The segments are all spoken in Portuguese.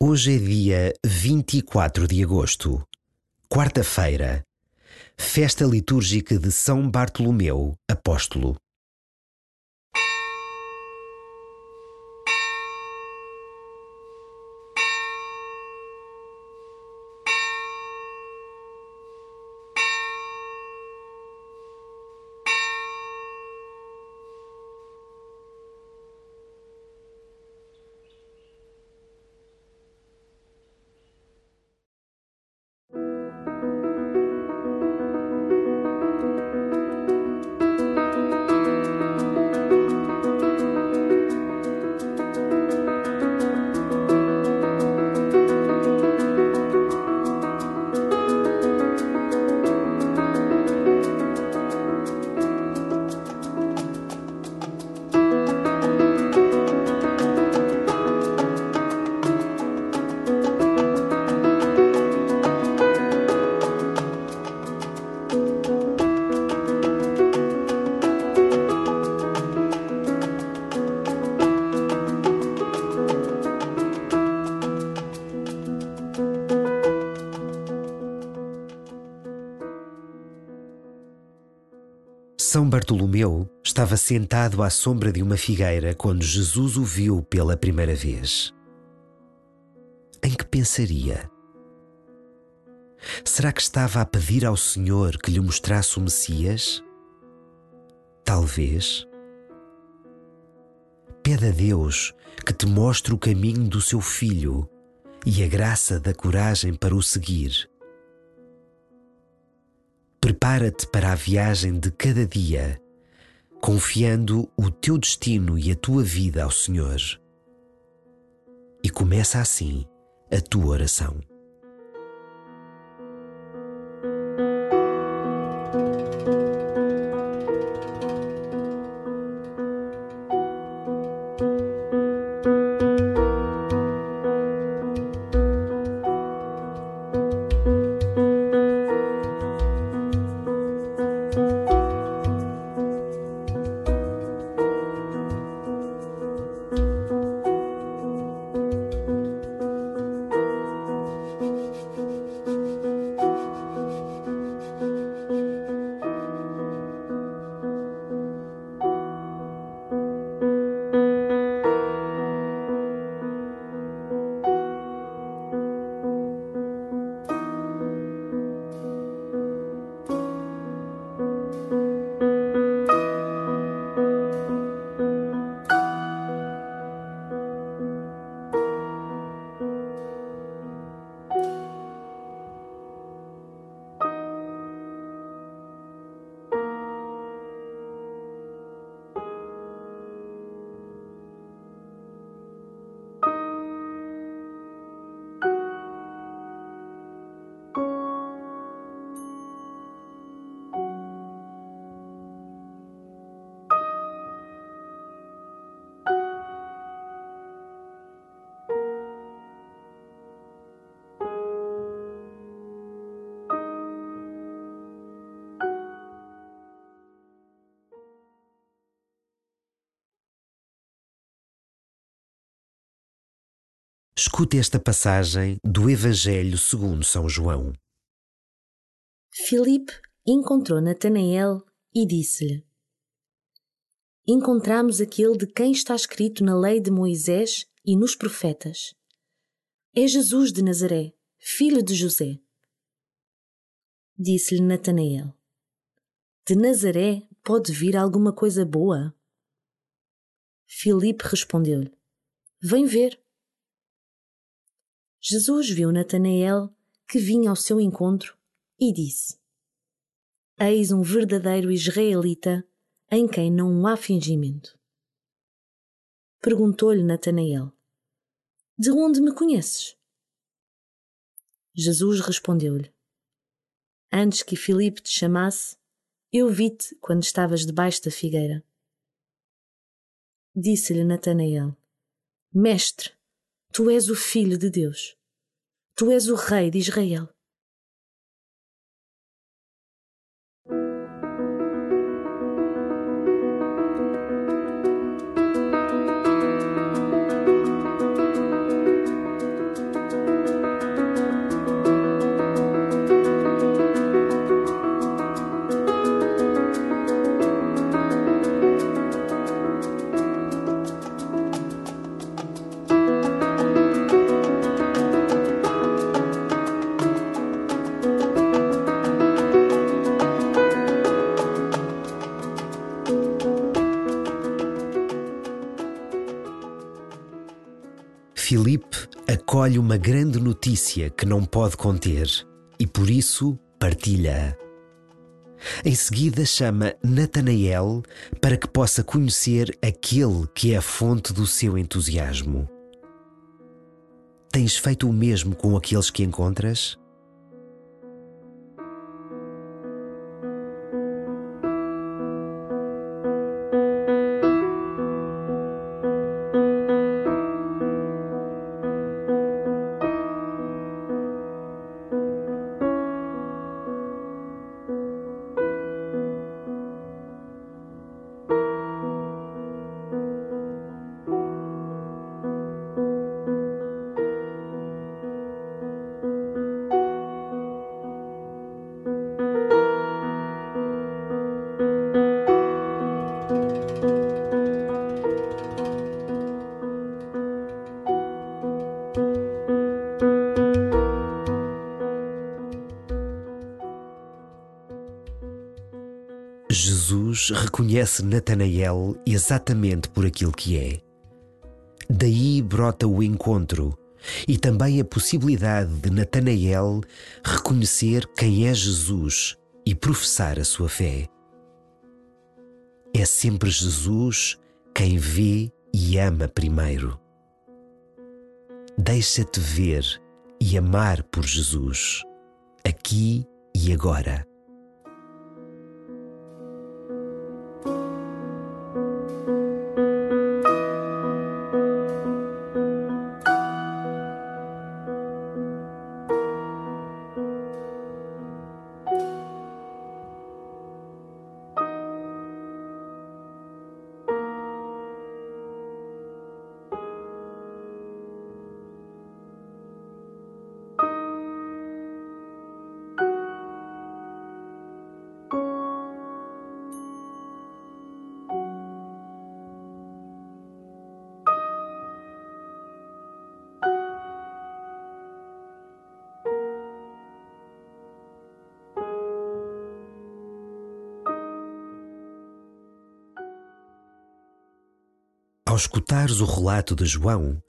Hoje é dia 24 de agosto, quarta-feira, festa litúrgica de São Bartolomeu, apóstolo. São Bartolomeu estava sentado à sombra de uma figueira quando Jesus o viu pela primeira vez. Em que pensaria? Será que estava a pedir ao Senhor que lhe mostrasse o Messias? Talvez. Pede a Deus que te mostre o caminho do seu filho e a graça da coragem para o seguir Prepara-te para a viagem de cada dia, confiando o teu destino e a tua vida ao Senhor. E começa assim a tua oração. Escute esta passagem do Evangelho segundo São João. Filipe encontrou Natanael e disse-lhe: Encontramos aquele de quem está escrito na lei de Moisés e nos profetas. É Jesus de Nazaré, filho de José. Disse-lhe Natanael: De Nazaré pode vir alguma coisa boa? Filipe respondeu-lhe: Vem ver. Jesus viu Natanael que vinha ao seu encontro e disse: Eis um verdadeiro israelita em quem não há fingimento. Perguntou-lhe Natanael: De onde me conheces? Jesus respondeu-lhe: Antes que Filipe te chamasse, eu vi-te quando estavas debaixo da figueira. Disse-lhe Natanael: Mestre, Tu és o Filho de Deus. Tu és o Rei de Israel. Filipe acolhe uma grande notícia que não pode conter e por isso partilha. Em seguida chama Natanael para que possa conhecer aquele que é a fonte do seu entusiasmo. Tens feito o mesmo com aqueles que encontras? Jesus reconhece Natanael exatamente por aquilo que é. Daí brota o encontro e também a possibilidade de Natanael reconhecer quem é Jesus e professar a sua fé. É sempre Jesus quem vê e ama primeiro. Deixa-te ver e amar por Jesus, aqui e agora. Escutares o relato de João,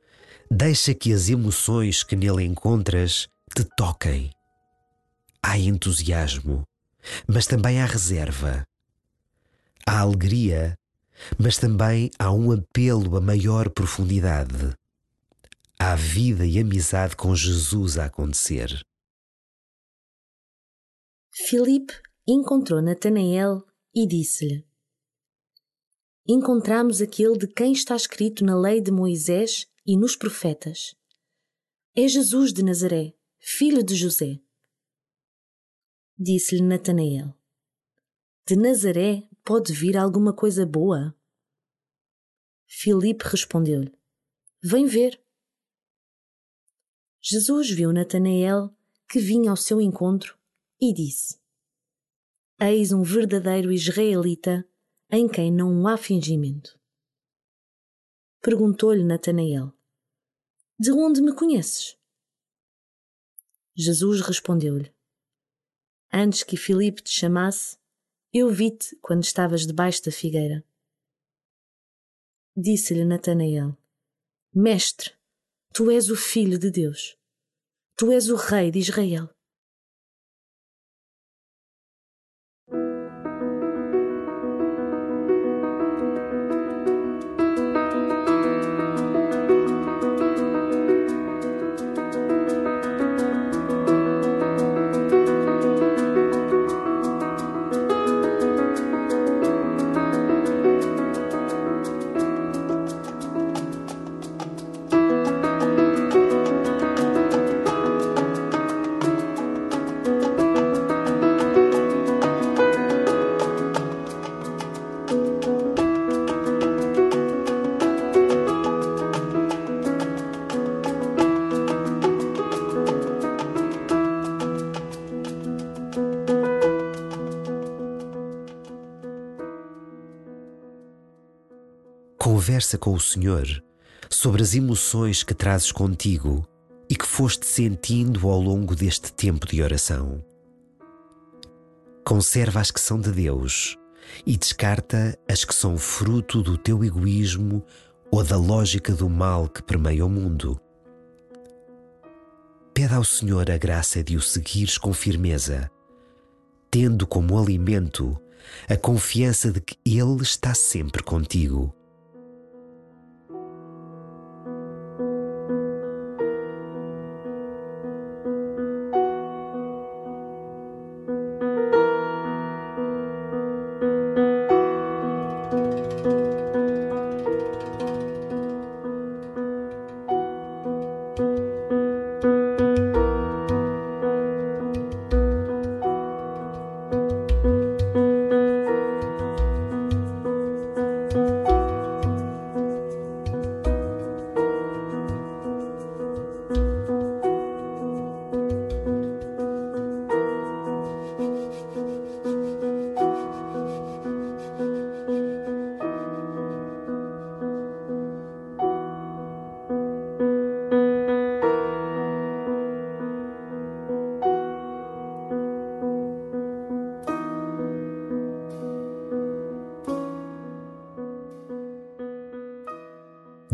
deixa que as emoções que nele encontras te toquem. Há entusiasmo, mas também há reserva. Há alegria, mas também há um apelo a maior profundidade. Há vida e amizade com Jesus a acontecer. Filipe encontrou Natanael e disse-lhe: encontramos aquele de quem está escrito na lei de Moisés e nos profetas. É Jesus de Nazaré, filho de José. Disse-lhe Natanael: De Nazaré pode vir alguma coisa boa? Filipe respondeu-lhe: Vem ver. Jesus viu Natanael que vinha ao seu encontro e disse: Eis um verdadeiro israelita em quem não há fingimento. Perguntou-lhe Natanael: De onde me conheces? Jesus respondeu-lhe: Antes que Filipe te chamasse, eu vi-te quando estavas debaixo da figueira. Disse-lhe Natanael: Mestre, tu és o Filho de Deus. Tu és o Rei de Israel. Conversa com o Senhor sobre as emoções que trazes contigo e que foste sentindo ao longo deste tempo de oração. Conserva as que são de Deus e descarta as que são fruto do teu egoísmo ou da lógica do mal que permeia o mundo. pede ao Senhor a graça de o seguires com firmeza, tendo como alimento a confiança de que Ele está sempre contigo.